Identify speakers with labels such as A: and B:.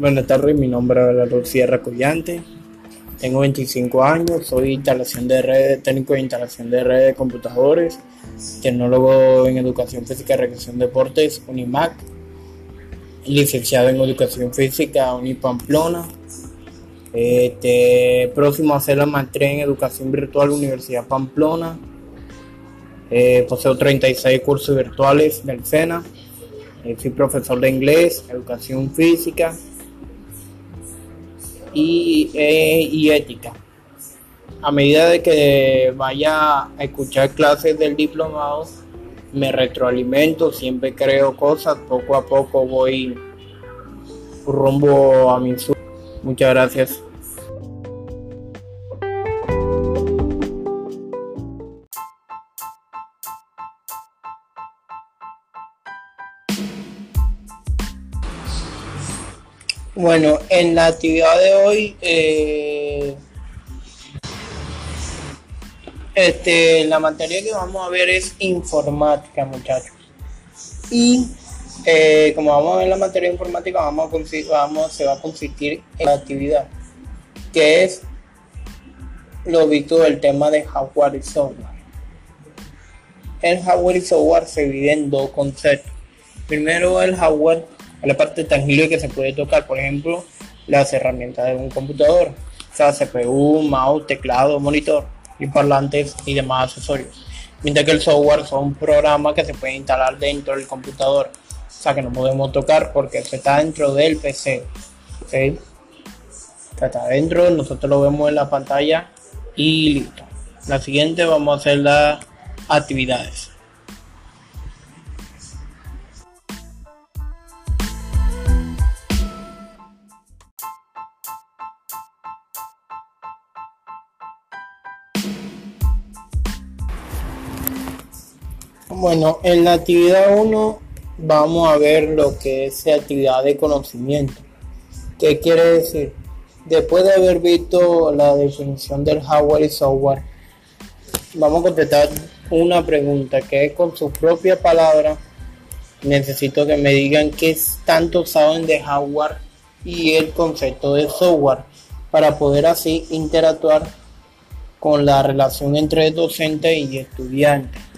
A: Buenas tardes, mi nombre es Abelardo Sierra Collante, tengo 25 años, soy instalación de redes, técnico de instalación de redes de computadores, tecnólogo en educación física y recreación deportes, Unimac, licenciado en educación física, Unipamplona, este, próximo a hacer la maestría en educación virtual, Universidad Pamplona, eh, poseo 36 cursos virtuales del SENA, eh, soy profesor de inglés, educación física, eh, y, ética. A medida de que vaya a escuchar clases del diplomado, me retroalimento, siempre creo cosas, poco a poco voy rumbo a mi sueño. Muchas gracias. Bueno, en la actividad de hoy, eh, este, la materia que vamos a ver es informática, muchachos. Y eh, como vamos a ver la materia informática, vamos a, vamos, se va a consistir en la actividad, que es lo visto del tema de hardware y software. El hardware y software se divide en dos conceptos. Primero el hardware la parte tangible que se puede tocar, por ejemplo, las herramientas de un computador, o sea, CPU, mouse, teclado, monitor y parlantes y demás accesorios. Mientras que el software son programas que se pueden instalar dentro del computador, o sea, que no podemos tocar porque está dentro del PC. Está dentro, nosotros lo vemos en la pantalla y listo. La siguiente vamos a hacer las actividades. Bueno, en la actividad 1 vamos a ver lo que es actividad de conocimiento. ¿Qué quiere decir? Después de haber visto la definición del hardware y software, vamos a contestar una pregunta que es con su propia palabra. Necesito que me digan qué tanto saben de hardware y el concepto de software para poder así interactuar con la relación entre docente y estudiante.